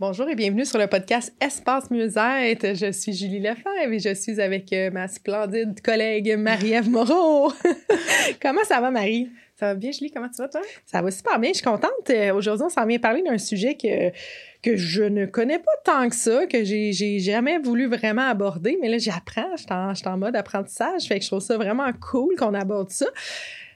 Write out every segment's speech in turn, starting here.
Bonjour et bienvenue sur le podcast Espace Mieux-être. Je suis Julie Lefebvre et je suis avec euh, ma splendide collègue Marie-Ève Moreau. Comment ça va, Marie? Ça va bien, Julie? Comment tu vas, toi? Ça va super bien. Je suis contente. Euh, aujourd'hui, on s'en vient parler d'un sujet que, que je ne connais pas tant que ça, que j'ai, j'ai jamais voulu vraiment aborder, mais là, j'apprends. Je suis en, en mode apprentissage. Fait que je trouve ça vraiment cool qu'on aborde ça.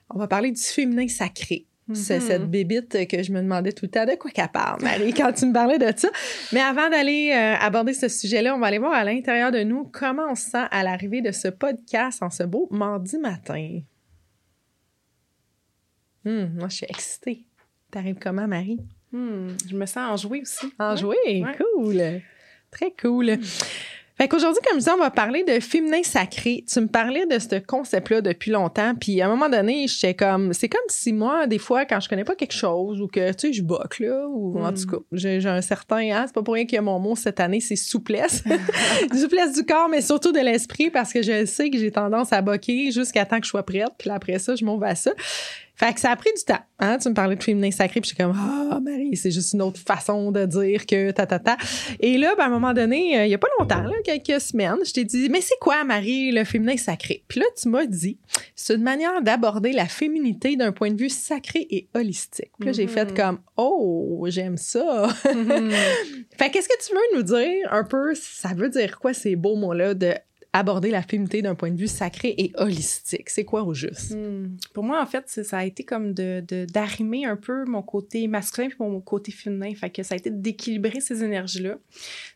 On va parler du féminin sacré. C'est Mhm. cette bébite que je me demandais tout le temps de quoi qu'elle parle, Marie, quand tu me parlais de ça. Mais avant d'aller euh, aborder ce sujet-là, on va aller voir à l'intérieur de nous comment on se sent à l'arrivée de ce podcast en ce beau mardi matin. Hum, moi, je suis excitée. T'arrives comment, Marie? Hmm, je me sens enjouée aussi. Enjouée? Ouais. Cool! Très cool. Fait qu'aujourd'hui, comme je disais, on va parler de féminin sacré. Tu me parlais de ce concept-là depuis longtemps, puis à un moment donné, j'étais comme... C'est comme si moi, des fois, quand je connais pas quelque chose, ou que, tu sais, je boque, là, ou en Mm. tout cas, j'ai un certain... Hein, c'est pas pour rien qu'il y a mon mot cette année, c'est souplesse. souplesse du corps, mais surtout de l'esprit, parce que je sais que j'ai tendance à boquer jusqu'à temps que je sois prête, puis après ça, je m'en vais à ça. Fait que ça a pris du temps. Hein? Tu me parlais de féminin sacré, puis j'étais comme Ah, Marie, c'est juste une autre façon de dire que ta ta ta. Et là, ben, à un moment donné, euh, il y a pas longtemps, là, quelques semaines, je t'ai dit Mais c'est quoi, Marie, le féminin sacré? Puis là, tu m'as dit C'est une manière d'aborder la féminité d'un point de vue sacré et holistique. Puis là, j'ai fait comme Oh, j'aime ça. Mhm. fait qu'est-ce que tu veux nous dire un peu? Ça veut dire quoi ces beaux mots-là de aborder la féminité d'un point de vue sacré et holistique? C'est quoi au juste? Hmm. Pour moi, en fait, ça a été comme de d'arrimer un peu mon côté masculin puis mon côté féminin. Fait que ça a été d'équilibrer ces énergies-là.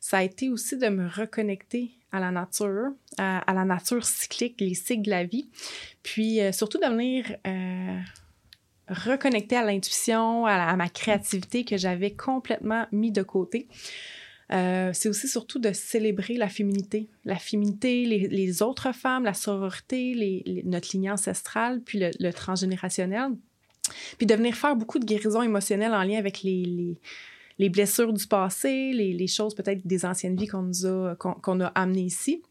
Ça a été aussi de me reconnecter à la nature, à, la nature cyclique, les cycles de la vie. Puis euh, surtout de venir euh, reconnecter à l'intuition, à ma créativité que j'avais complètement mis de côté. Euh, c'est aussi surtout de célébrer la féminité. La féminité, les, autres femmes, la sororité, notre lignée ancestrale, puis le, transgénérationnel. Puis de venir faire beaucoup de guérison émotionnelle en lien avec les, les, les blessures du passé, les, choses peut-être des anciennes vies qu'on a amenées ici.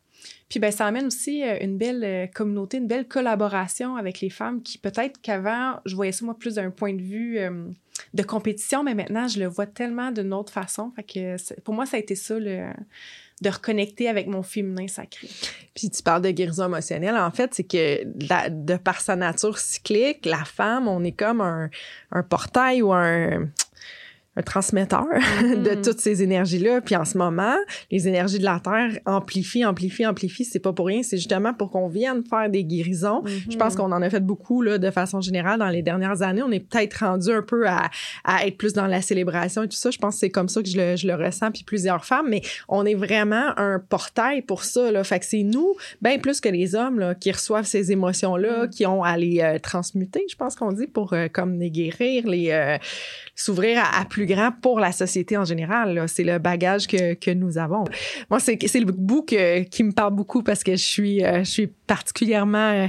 Puis ben, ça amène aussi euh, une belle euh, communauté, une belle collaboration avec les femmes qui peut-être qu'avant, je voyais ça moi plus d'un point de vue euh, de compétition, mais maintenant, je le vois tellement d'une autre façon. Fait que pour moi, ça a été ça, le, de reconnecter avec mon féminin sacré. Puis tu parles de guérison émotionnelle. En fait, c'est que de par sa nature cyclique, la femme, on est comme un portail ou un, un transmetteur de Mhm. toutes ces énergies-là. Puis en ce moment, les énergies de la Terre amplifient, amplifient, amplifient. C'est pas pour rien. C'est justement pour qu'on vienne faire des guérisons. Je pense qu'on en a fait beaucoup là, de façon générale dans les dernières années. On est peut-être rendu un peu à, à être plus dans la célébration et tout ça. Je pense que c'est comme ça que je le, je le ressens, puis plusieurs femmes. Mais on est vraiment un portail pour ça. Là. Fait que c'est nous, bien plus que les hommes, là, qui reçoivent ces émotions-là, Mm. qui ont à les euh, transmuter, je pense qu'on dit, pour euh, comme les guérir, les euh, s'ouvrir à, à plus grand pour la société en général. C'est le bagage que, que nous avons. Moi, c'est le bout que- qui me parle beaucoup parce que je suis, euh, je suis particulièrement euh,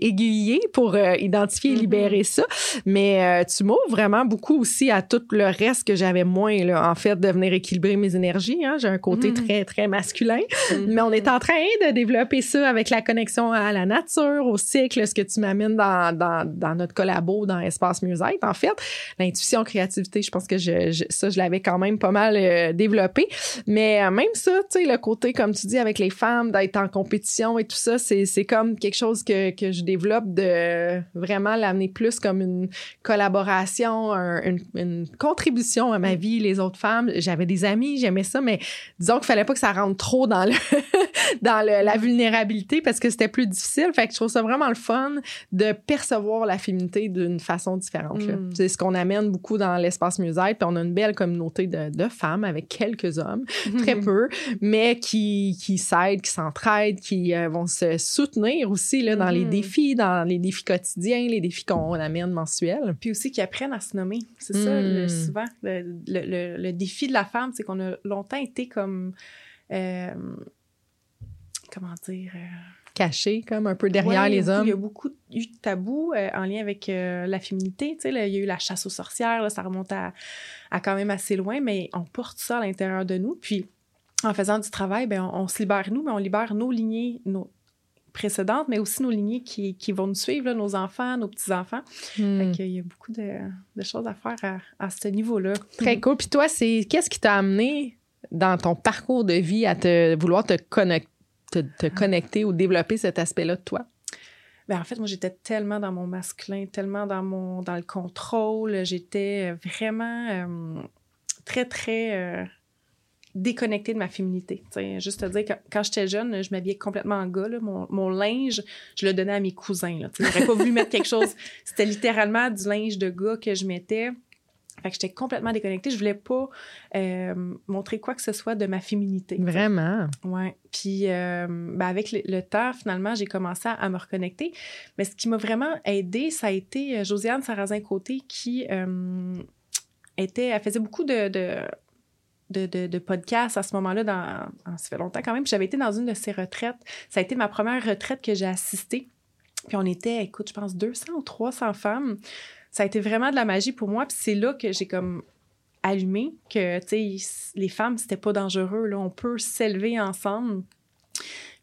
aiguillée pour euh, identifier et Mhm. libérer ça. Mais tu m'ouvres vraiment beaucoup aussi à tout le reste que j'avais moins, là, en fait, de venir équilibrer mes énergies. Hein. J'ai un côté Mhm. très, très masculin. Mhm. Mais on est en train de développer ça avec la connexion à la nature, au cycle, ce que tu m'amènes dans, dans, dans notre collabo, dans Espace Mieux-être, en fait. L'intuition, créativité, je pense que je, je- ça, je l'avais quand même pas mal euh, développé. Mais euh, même ça, tu sais, le côté, comme tu dis, avec les femmes, d'être en compétition et tout ça, c'est comme quelque chose que, que je développe de vraiment l'amener plus comme une collaboration, un- une, une contribution à ma vie, les autres femmes. J'avais des amis, j'aimais ça, mais disons qu'il fallait pas que ça rentre trop dans le dans la vulnérabilité parce que c'était plus difficile. Fait que je trouve ça vraiment le fun de percevoir la féminité d'une façon différente. Mm. C'est ce qu'on amène beaucoup dans l'espace musette. Puis on a une belle communauté de, de femmes avec quelques hommes, très peu, mais qui, qui s'aident, qui s'entraident, qui euh, vont se soutenir aussi là, dans les Mhm. défis, dans les défis quotidiens, les défis qu'on amène mensuels. Puis aussi qu'ils apprennent à se nommer. C'est ça, le- Mm. souvent. Le, le- le- le défi de la femme, c'est qu'on a longtemps été comme. euh, comment dire? euh, Cachés, comme un peu derrière ouais, les hommes. Il y a beaucoup eu de tabous euh, en lien avec euh, la féminité. Tu sais, là, il y a eu la chasse aux sorcières, là, ça remonte à, à quand même assez loin, mais on porte ça à l'intérieur de nous. Puis, en faisant du travail, ben, on, on se libère nous, mais on libère nos lignées, nos précédentes, mais aussi nos lignées qui, qui vont nous suivre, là, nos enfants, nos petits-enfants. Fait qu'il y a beaucoup de, de choses à faire à, à ce niveau-là. Très cool. Puis toi, c'est qu'est-ce qui t'a amené dans ton parcours de vie à te vouloir te, connect- te, te connecter ou développer cet aspect-là de toi? Ben, en fait, moi, j'étais tellement dans mon masculin, tellement dans, mon, dans le contrôle. J'étais vraiment euh, très, très euh, déconnectée de ma féminité. Juste te dire, que quand j'étais jeune, je m'habillais complètement en gars. Mon, mon linge, je le donnais à mes cousins. là. Sais, J'aurais pas voulu mettre quelque chose. C'était littéralement du linge de gars que je mettais. Fait que j'étais complètement déconnectée. Je voulais pas euh, montrer quoi que ce soit de ma féminité. Vraiment? Ouais. Puis, euh, ben, avec le, le temps, finalement, j'ai commencé à, à me reconnecter. Mais ce qui m'a vraiment aidée, ça a été euh, Josiane Sarrazin-Côté qui euh, était... Elle faisait beaucoup de... de de, de, de podcasts à ce moment-là, dans, en- ça fait longtemps quand même. Puis j'avais été dans une de ses retraites. Ça a été ma première retraite que j'ai assistée. Puis on était, écoute, je pense 200 ou 300 femmes. Ça a été vraiment de la magie pour moi. Puis c'est là que j'ai comme allumé que, tu sais, les femmes, c'était pas dangereux. Là. On peut s'élever ensemble.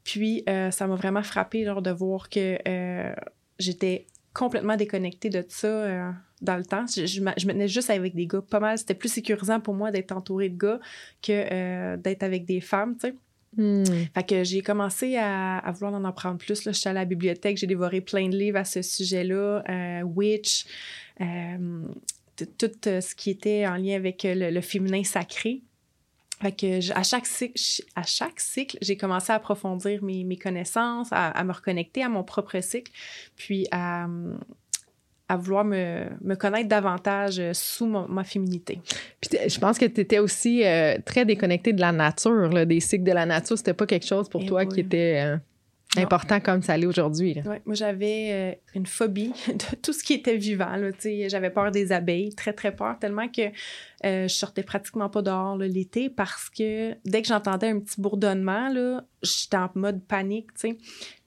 Puis euh, ça m'a vraiment frappé genre, de voir que euh, j'étais complètement déconnectée de ça euh, dans le temps. Je, je, me- tenais juste avec des gars pas mal. C'était plus sécurisant pour moi d'être entourée de gars que d'être avec des femmes, tu sais. Hmm. Fait que j'ai commencé à, vouloir en apprendre plus. Là. J'étais à la bibliothèque, j'ai dévoré plein de livres à ce sujet-là. euh, Witch, euh, tout euh, ce qui était en lien avec le, féminin sacré. Fait que à chaque cycle, j'ai commencé à approfondir mes, mes connaissances, à, à me reconnecter à mon propre cycle, puis à, à vouloir me, me connaître davantage euh, sous ma féminité. Puis je pense que tu étais aussi euh, très déconnecté de la nature, là, des cycles de la nature. C'était pas quelque chose pour Eh toi oui. qui était euh, Non. important comme ça l'est aujourd'hui. Ouais, moi, j'avais euh, une phobie de tout ce qui était vivant. J'avais peur des abeilles, très, très peur, tellement que je sortais pratiquement pas dehors l'été parce que dès que j'entendais un petit bourdonnement, là, j'étais en mode panique, tu sais.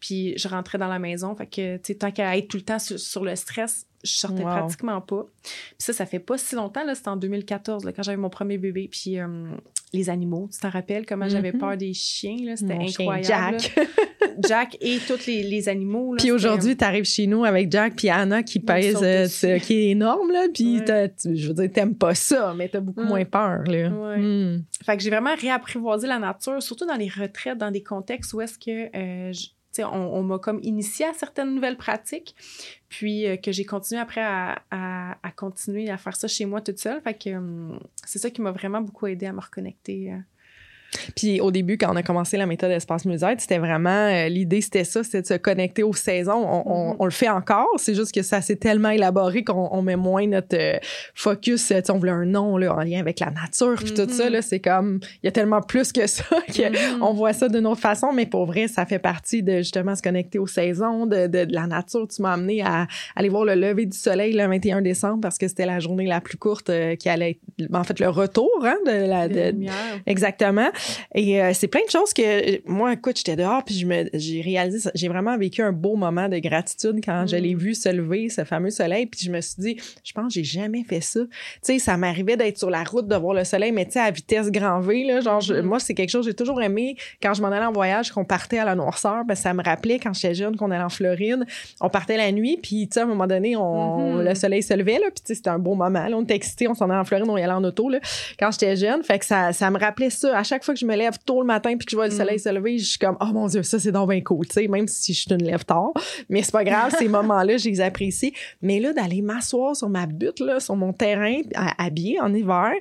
Puis je rentrais dans la maison. Fait que, tant qu'à être tout le temps sur, sur le stress, je sortais Wow. pratiquement pas. Puis ça, ça fait pas si longtemps, là, c'était en 2014, là, quand j'avais mon premier bébé. Puis euh, les animaux, tu t'en rappelles comment j'avais Mhm. peur des chiens, là, c'était chien incroyable. Jack. Jack et tous les, les animaux. là, Puis aujourd'hui, tu arrives chez nous avec Jack puis Anna qui pèse, euh, qui est énorme, là. Puis Ouais. je veux dire, t'aimes pas ça, mais t'as beaucoup Ouais. moins peur, là. Ouais. Hmm. Fait que j'ai vraiment réapprivoisé la nature, surtout dans les retraites, dans des contextes où est-ce que euh, on, m'a comme initié à certaines nouvelles pratiques, puis euh, que j'ai continué après à, continuer à faire ça chez moi toute seule. Fait hum, c'est ça qui m'a vraiment beaucoup aidé à me reconnecter. Puis au début, quand on a commencé la méthode Espace Musette, c'était vraiment euh, l'idée, c'était ça, c'était de se connecter aux saisons. On, on- Mhm. on le fait encore, c'est juste que ça s'est tellement élaboré qu'on on met moins notre euh, focus. tu sais, on voulait un nom là, en lien avec la nature, puis tout ça. là, C'est comme, il y a tellement plus que ça que Mhm. on voit ça d'une autre façon, mais pour vrai, ça fait partie de justement se connecter aux saisons, de, de, de la nature. Tu m'as amené à aller voir le lever du soleil le 21 décembre parce que c'était la journée la plus courte euh, qui allait être, en fait, le retour hein, de la, de- lumière. Exactement. Et euh, c'est plein de choses que moi, écoute, j'étais dehors puis je me, j'ai réalisé, j'ai vraiment vécu un beau moment de gratitude quand je Mm. l'ai vu se lever, ce fameux soleil. Puis je me suis dit, je pense que j'ai jamais fait ça. Tu sais, ça m'arrivait d'être sur la route de voir le soleil, mais tu sais, à vitesse grand V, là, genre, je- Mm. moi, c'est quelque chose que j'ai toujours aimé quand je m'en allais en voyage, qu'on partait à la noirceur. Ben, ça me rappelait quand j'étais jeune qu'on allait en Floride, on partait la nuit, puis tu sais, à un moment donné, on, Mhm. le soleil se levait, là, puis tu sais, c'était un beau moment. Là, on était excités, on s'en allait en Floride, on y allait en auto, là, quand j'étais jeune. Fait que ça, ça me rappelait ça. À chaque fois que je me lève tôt le matin puis que je vois le Mm. soleil se lever, je suis comme, oh mon Dieu, ça, c'est donc bien cool, tu sais, même si je suis une lève tard. Mais c'est pas grave, ces moments-là, je les apprécie. Mais là, d'aller m'asseoir sur ma butte, là, sur mon terrain, habillée en hiver,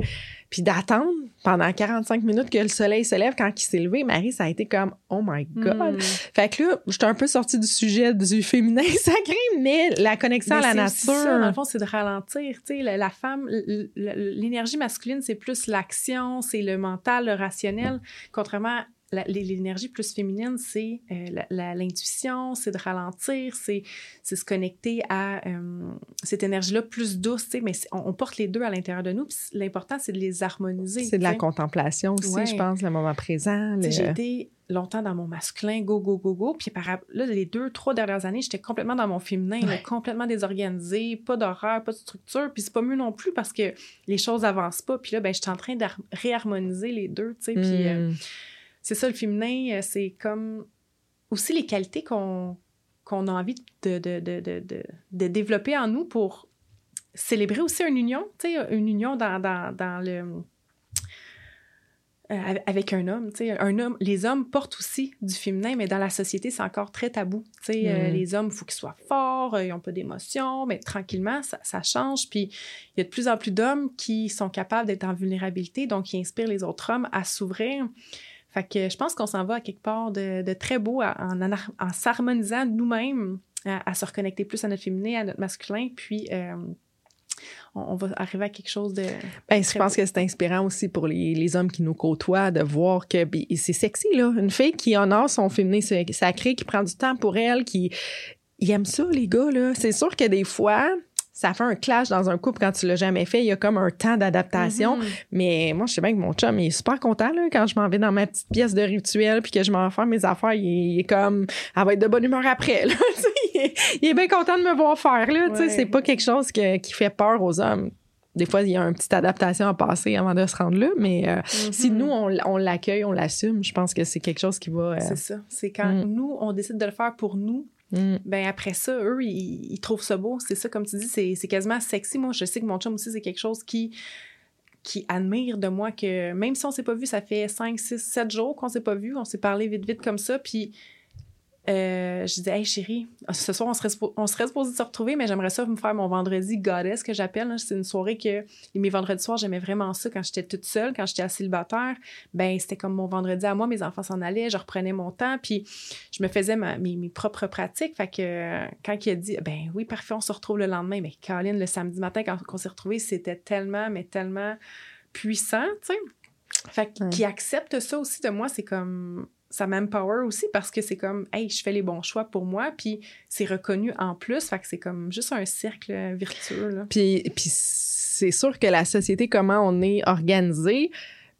Puis d'attendre pendant 45 minutes que le soleil se lève quand il s'est levé, Marie, ça a été comme oh my god. Hmm. Fait que là, j'étais un peu sortie du sujet du féminin sacré, mais la connexion Mais à la nature. ça, dans le fond, c'est de ralentir. Tu sais, la, la femme, l'énergie masculine, c'est plus l'action, c'est le mental, le rationnel. Contrairement l'énergie plus féminine, c'est euh, l'intuition, c'est de ralentir, c'est c'est se connecter à euh, cette énergie-là plus douce. Mais on, on porte les deux à l'intérieur de nous. puis L'important, c'est de les harmoniser. C'est de la contemplation aussi, Ouais. je pense, le moment présent. J'ai été longtemps dans mon masculin, go, go, go, go. Puis par, là, les deux, trois dernières années, j'étais complètement dans mon féminin, là, complètement désorganisée, pas d'horaire, pas de structure. Puis c'est pas mieux non plus parce que les choses avancent pas. Puis là, ben, je suis en train de réharmoniser les deux, tu sais. Puis euh, Hmm. C'est ça, le féminin, euh, c'est comme aussi les qualités qu'on a envie de, de, de, de, de- de développer en nous pour célébrer aussi une union, tu sais, une union dans, dans, dans le... euh, avec un homme, tu sais, un homme, les hommes portent aussi du féminin, mais dans la société, c'est encore très tabou. Tu sais, euh, Mm. les hommes, il faut qu'ils soient forts, euh, ils n'ont pas d'émotions, mais tranquillement, ça, ça change. Puis il y a de plus en plus d'hommes qui sont capables d'être en vulnérabilité, donc qui inspirent les autres hommes à s'ouvrir. Fait que je pense qu'on s'en va à quelque part de, de très beau à- en, en, en s'harmonisant nous-mêmes, à, à se reconnecter plus à notre féminin, à notre masculin, puis euh, on, on va arriver à quelque chose de... Ben, je pense que c'est inspirant aussi pour les, les hommes qui nous côtoient de voir que puis c'est sexy, là. Une fille qui honore son féminin sacré, qui prend du temps pour elle, qui. Ils aiment ça, les gars, là. C'est sûr que des fois, ça fait un clash dans un couple quand tu l'as jamais fait. Il y a comme un temps d'adaptation. Mhm. Mais moi, je sais bien que mon chum, il est super content, là, quand je m'en vais dans ma petite pièce de rituel puis que je m'en vais faire mes affaires. Il, il est comme. Elle va être de bonne humeur après, là. Il, est, il est bien content de me voir faire, là. Ouais. c'est pas quelque chose que- qui fait peur aux hommes des fois, il y a une petite adaptation à passer avant de se rendre là, mais euh, si Mhm. nous, on, on l'accueille, on l'assume, je pense que c'est quelque chose qui va... euh, C'est ça. C'est quand Mm. nous, on décide de le faire pour nous, mm, ben après ça, eux, ils, trouvent ça beau. C'est ça, comme tu dis, c'est c'est quasiment sexy. Moi, je sais que mon chum aussi, c'est quelque chose qui qui admire de moi que même si on s'est pas vu, ça fait 5, 6, 7 jours qu'on s'est pas vu, on s'est parlé vite, vite comme ça, puis euh, je disais, hey chérie, ce soir, on serait, on serait supposé se retrouver, mais j'aimerais ça me faire mon vendredi goddess que j'appelle. là. C'est une soirée que mes vendredis soirs, j'aimais vraiment ça quand j'étais toute seule, quand j'étais célibataire. Ben, c'était comme mon vendredi à moi, mes enfants s'en allaient, je reprenais mon temps, puis je me faisais ma- mes, mes propres pratiques. Fait que quand il a dit, ben oui, parfait, on se retrouve le lendemain, mais Caroline, le samedi matin, quand on s'est retrouvés, c'était tellement, mais tellement puissant, tu sais. Fait que- Ouais. qui accepte ça aussi de moi, c'est comme ça m'empower aussi parce que c'est comme hey, je fais les bons choix pour moi puis c'est reconnu en plus, fait que c'est comme juste un cercle vertueux là. Puis, puis c'est sûr que la société, comment on est organisé,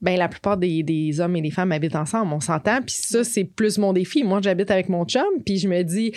ben la plupart des, des hommes et des femmes habitent ensemble, on s'entend. Puis ça, c'est plus mon défi. Moi, j'habite avec mon chum, puis je me dis,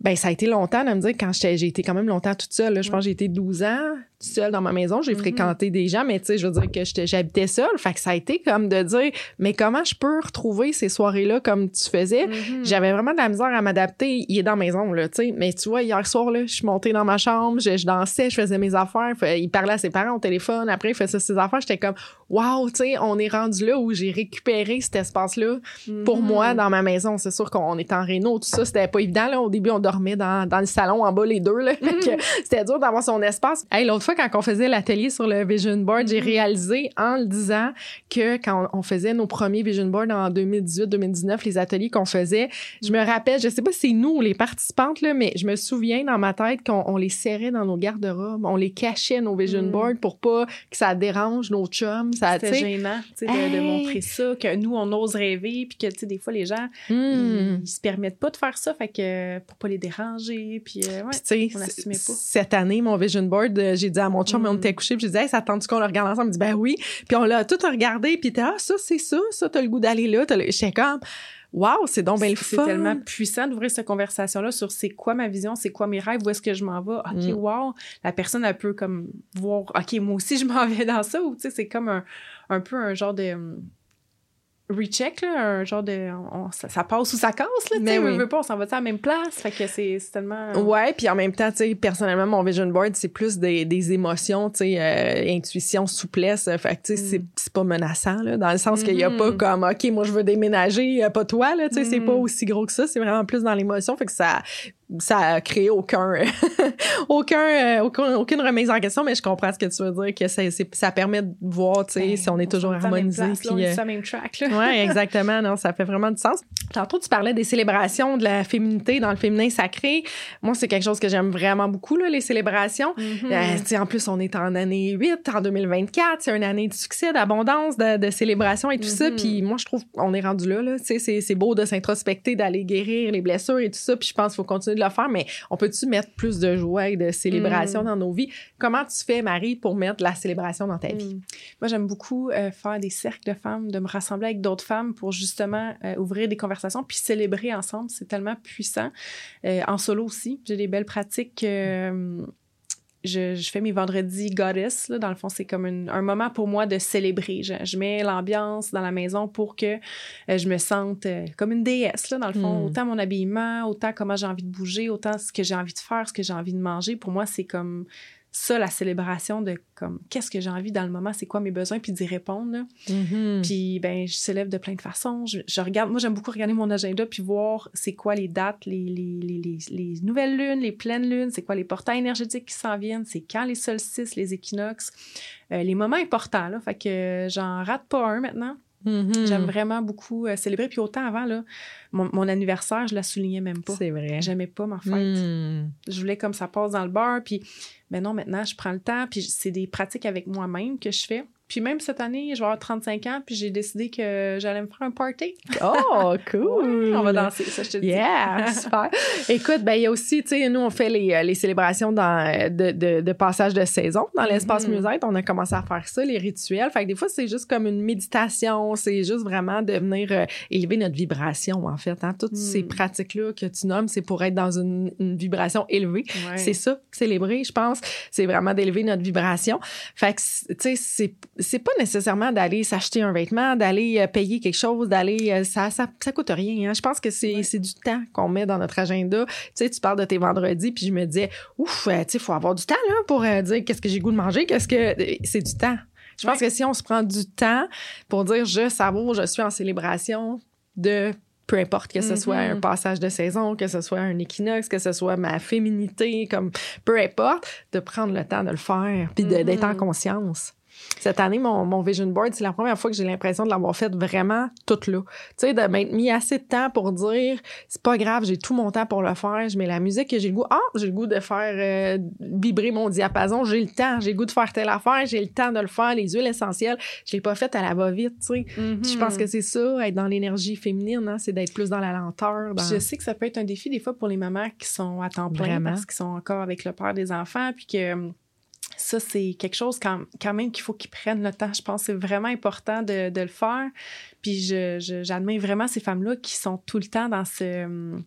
ben ça a été longtemps de me dire quand j'ai été quand même longtemps toute seule. là. Je Ouais. pense que j'ai été 12 ans seule dans ma maison. J'ai Mhm. fréquenté des gens, mais tu sais, je veux dire que j'habitais seule. Fait que ça a été comme de dire, mais comment je peux retrouver ces soirées-là comme tu faisais? Mhm. J'avais vraiment de la misère à m'adapter. Il est dans la maison, là, tu sais. Mais tu vois, hier soir, là, je suis montée dans ma chambre, je, je dansais, je faisais mes affaires. Il parlait à ses parents au téléphone. Après, il faisait ses affaires. J'étais comme, wow, tu sais, on est rendu là où j'ai récupéré cet espace-là pour Mhm. moi dans ma maison. C'est sûr qu'on est en réno, tout ça, c'était pas évident. Là. Au début, on dormait dans, dans le salon en bas, les deux. Là. C'était dur d'avoir son espace. Hey, L'autre fois, quand on faisait l'atelier sur le Vision Board, j'ai Mhm. réalisé en le disant que quand on faisait nos premiers Vision Board en 2018-2019, les ateliers qu'on faisait, je me rappelle, je sais pas si c'est nous, les participantes, là, mais je me souviens dans ma tête qu'on on les serrait dans nos garde-robes, on les cachait, nos Vision Mm. Boards, pour pas que ça dérange nos chums. C'était gênant, de, montrer ça, que nous, on ose rêver, puis que, des fois, les gens, Hmm. ils, ils se permettent pas de faire ça, fait que pour pas les déranger, puis euh, ouais. On l'assumait pas. cette année, mon vision board, euh, j'ai dit à mon chum, Mm. on était couché, puis j'ai dit, hey, ça tente qu'on le regarde ensemble? Il dit, ben oui. Puis on l'a tout regardé, puis t'es, ah, ça, c'est ça, ça, t'as le goût d'aller là. Le... J'étais comme, waouh, c'est donc bien le C'est tellement puissant d'ouvrir cette conversation-là sur c'est quoi ma vision, c'est quoi mes rêves, où est-ce que je m'en vais? OK, Mm. wow. La personne, elle peut comme voir, OK, moi aussi, je m'en vais dans ça. Ou, tu sais, c'est comme un, un peu un genre de hum, recheck, là, un genre de... on- ça, ça passe ou ça casse, là, tu sais, oui. on veut pas, on s'en va à la même place. Fait que c'est tellement... Ouais, puis en même temps, tu sais, personnellement, mon vision board, c'est plus des, des émotions, tu sais, euh, intuition, souplesse. Euh, Fait que, tu sais, Mm. c'est- c'est pas menaçant, là, dans le sens qu'il y a pas comme, OK, moi, je veux déménager, euh, pas toi, là, tu sais, c'est pas aussi gros que ça. C'est vraiment plus dans l'émotion. Fait que ça, ça a créé aucun, aucun, aucun, aucune remise en question, mais je comprends ce que tu veux dire, que ça, ça permet de voir, tu sais, ben, si on est toujours harmonisé. Puis, même track, là. Oui, exactement. Non, ça fait vraiment du sens. Tantôt, tu parlais des célébrations de la féminité dans le féminin sacré. Moi, c'est quelque chose que j'aime vraiment beaucoup, là, les célébrations. Mm-hmm. en plus, on est en année 8, en 2024. C'est une année de succès, d'abondance, de, de célébration et tout ça. Mm-hmm. Puis moi, je trouve qu'on est rendu là. là. C'est beau de s'introspecter, d'aller guérir les blessures et tout ça. Puis je pense qu'il faut continuer de le faire. Mais on peut-tu mettre plus de joie et de célébration mm. dans nos vies? Comment tu fais, Marie, pour mettre la célébration dans ta vie? Mm. Moi, j'aime beaucoup euh, faire des cercles de femmes, de me rassembler avec d'autres femmes pour justement euh, ouvrir des conversations puis célébrer ensemble. C'est tellement puissant. Euh, en solo aussi, j'ai des belles pratiques je, fais mes vendredis goddess. Là. Dans le fond, c'est comme un moment pour moi de célébrer. Je, mets l'ambiance dans la maison pour que euh, je me sente euh, comme une déesse. Là, dans le fond, hmm. autant mon habillement, autant comment j'ai envie de bouger, autant ce que j'ai envie de faire, ce que j'ai envie de manger. Pour moi, c'est comme ça, la célébration de comme qu'est-ce que j'ai envie dans le moment, c'est quoi mes besoins, puis d'y répondre. Mm-hmm. Puis ben, je célèbre de plein de façons. Je, regarde, moi j'aime beaucoup regarder mon agenda puis voir c'est quoi les dates, les, les, les, les, nouvelles lunes, les pleines lunes, c'est quoi les portails énergétiques qui s'en viennent, c'est quand les solstices, les équinoxes, euh, les moments importants là. Fait que j'en rate pas un maintenant. Mm-hmm. J'aime vraiment beaucoup euh, célébrer. Puis autant avant, là, mon, anniversaire, je la soulignais même pas. C'est vrai. J'aimais pas ma fête. Mm. Je voulais comme ça passe dans le bar. Puis, ben non, maintenant, je prends le temps. Puis c'est des pratiques avec moi-même que je fais. Puis même cette année, je vais avoir 35 ans, puis j'ai décidé que j'allais me faire un party. Oh, cool! on va danser, ça, je te dis. Yeah, super. Écoute, ben il y a aussi, tu sais, nous, on fait les, euh, les célébrations dans, euh, de, de, de, passage de saison dans l'espace mm On a commencé à faire ça, les rituels. Fait que des fois, c'est juste comme une méditation. C'est juste vraiment de venir euh, élever notre vibration, en fait. Hein? Toutes ces mm. pratiques-là que tu nommes, c'est pour être dans une, une vibration élevée. C'est ça, célébrer, je pense. C'est vraiment d'élever notre vibration. Fait que, tu sais, c'est c'est pas nécessairement d'aller s'acheter un vêtement, d'aller euh, payer quelque chose, d'aller. Euh, ça, ça, ça, coûte rien. Hein. Je pense que c'est du temps qu'on met dans notre agenda. Tu sais, tu parles de tes vendredis, puis je me disais, ouf, euh, tu sais, il faut avoir du temps là, pour dire qu'est-ce que j'ai goût de manger, qu'est-ce que. C'est du temps. Je pense que si on se prend du temps pour dire je savoure, je suis en célébration de peu importe que ce soit un mm-hmm. passage de saison, que ce soit un équinoxe, que ce soit ma féminité, comme peu importe, de prendre le temps de le faire, puis d'être en mm-hmm. conscience. Cette année, mon, mon vision board, c'est la première fois que j'ai l'impression de l'avoir fait vraiment tout là. Tu sais, de m'être mis assez de temps pour dire, c'est pas grave, j'ai tout mon temps pour le faire, je mets la musique que j'ai le goût. Ah, j'ai le goût de faire euh, vibrer mon diapason, j'ai le temps, j'ai le goût de faire telle affaire, j'ai le temps de le faire, les huiles essentielles, je l'ai pas fait à la va-vite, tu sais. Je pense mm-hmm. que c'est ça, être dans l'énergie féminine, hein, c'est d'être plus dans la lenteur. Je sais que ça peut être un défi des fois pour les mamans qui sont à temps plein parce qu'ils sont encore avec le père des enfants, puis que ça, c'est quelque chose quand, même qu'il faut qu'ils prennent le temps. Je pense que c'est vraiment important de, le faire. Puis j'admire vraiment ces femmes-là qui sont tout le temps dans ce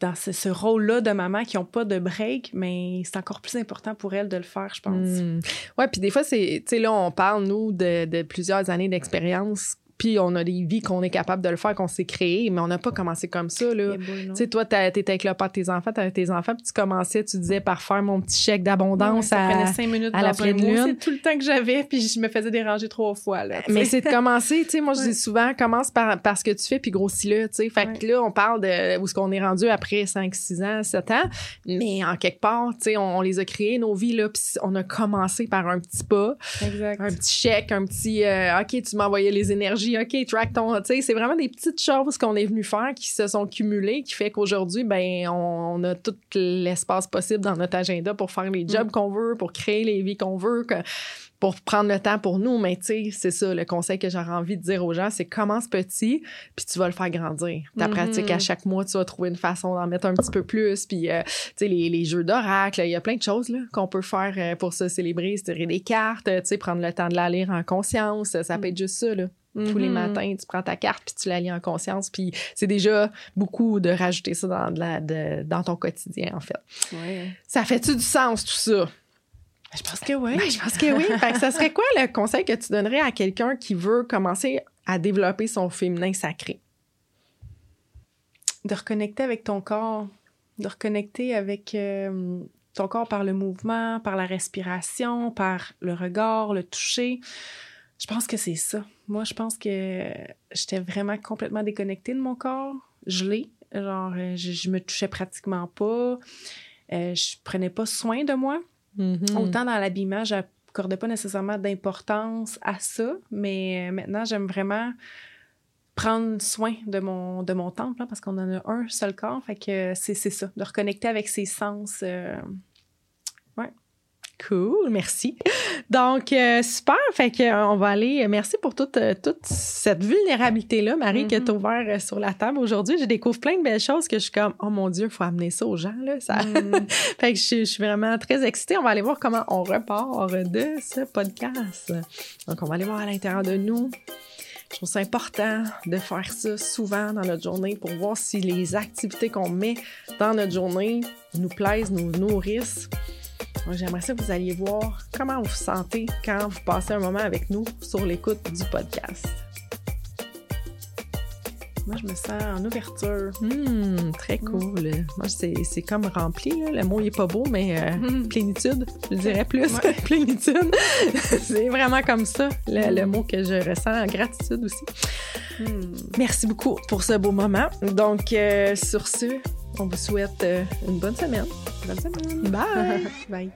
dans ce, rôle-là de maman qui n'ont pas de break, mais c'est encore plus important pour elles de le faire, je pense. Hmm. Ouais, puis des fois, c'est, tu sais, là, on parle, nous, de plusieurs années d'expérience puis on a des vies qu'on est capable de le faire, qu'on s'est créé, mais on n'a pas commencé comme ça. Là. Tu sais, toi, t'étais avec le père de tes enfants, t'avais tes enfants, puis tu commençais, tu disais par faire mon petit chèque d'abondance à, cinq minutes à la pleine lune. C'est tout le temps que j'avais, puis je me faisais déranger trois fois. Là, mais c'est de commencer, tu sais, moi je dis souvent, commence par, par ce que tu fais, puis grossis-le, tu sais. Fait que là, on parle de où est-ce qu'on est rendu après 5, 6 ans, 7 ans, mais en quelque part, tu sais, on, les a créés, nos vies, là, puis on a commencé par un petit pas, exact. un petit chèque, un petit, euh, OK, tu m'envoyais les énergies, OK, track ton c'est vraiment des petites choses qu'on est venu faire qui se sont cumulées, qui fait qu'aujourd'hui, ben, on, a tout l'espace possible dans notre agenda pour faire les jobs mm. qu'on veut, pour créer les vies qu'on veut, pour prendre le temps pour nous. Mais tu sais, c'est ça, le conseil que j'aurais envie de dire aux gens, c'est commence petit, puis tu vas le faire grandir. Ta mm-hmm. pratique, à chaque mois, tu vas trouver une façon d'en mettre un petit peu plus. Puis, euh, tu sais, les, jeux d'oracle, il y a plein de choses qu'on peut faire euh, pour se célébrer, se tirer des cartes, tu sais, prendre le temps de la lire en conscience. Ça peut mm. être juste ça, là. Tous les mm-hmm. matins, tu prends ta carte puis tu la lis en conscience. Puis c'est déjà beaucoup de rajouter ça dans, de dans ton quotidien, en fait. Ça fait-tu du sens, tout ça? Ben, je pense que oui. Ben, je pense que oui. fait que ça serait quoi le conseil que tu donnerais à quelqu'un qui veut commencer à développer son féminin sacré? De reconnecter avec ton corps, de reconnecter avec euh, ton corps par le mouvement, par la respiration, par le regard, le toucher. Je pense que c'est ça. Moi, je pense que j'étais vraiment complètement déconnectée de mon corps. Je l'ai. Genre, euh, je, je me touchais pratiquement pas. Euh, je prenais pas soin de moi. Mhm. Autant dans l'habillement, j'accordais pas nécessairement d'importance à ça, mais euh, maintenant, j'aime vraiment prendre soin de mon, de mon temple, hein, parce qu'on en a un seul corps. Fait que c'est c'est ça, de reconnecter avec ses sens. euh, Cool, merci. Donc, euh, super. Fait que, euh, on va aller. Merci pour toute, euh, toute cette vulnérabilité-là, Marie, que Mhm. tu as ouvert euh, sur la table aujourd'hui. Je découvre plein de belles choses que je suis comme, oh mon Dieu, il faut amener ça aux gens. Là. Ça... mm, fait que je, je suis vraiment très excitée. On va aller voir comment on repart de ce podcast. Donc, on va aller voir à l'intérieur de nous. Je trouve ça important de faire ça souvent dans notre journée pour voir si les activités qu'on met dans notre journée nous plaisent, nous nourrissent. J'aimerais ça que vous alliez voir comment vous vous sentez quand vous passez un moment avec nous sur l'écoute du podcast. moi, je me sens en ouverture. Hmm, très cool. Moi, c'est comme rempli. là. Le mot, il est pas beau, mais euh, Mm. plénitude, je dirais plus Ouais. que plénitude. c'est vraiment comme ça, le, le mot que je ressens. Gratitude aussi. Hmm. Merci beaucoup pour ce beau moment. Donc, euh, sur ce, on vous souhaite euh, une bonne semaine. Bonne semaine. Bye! Bye.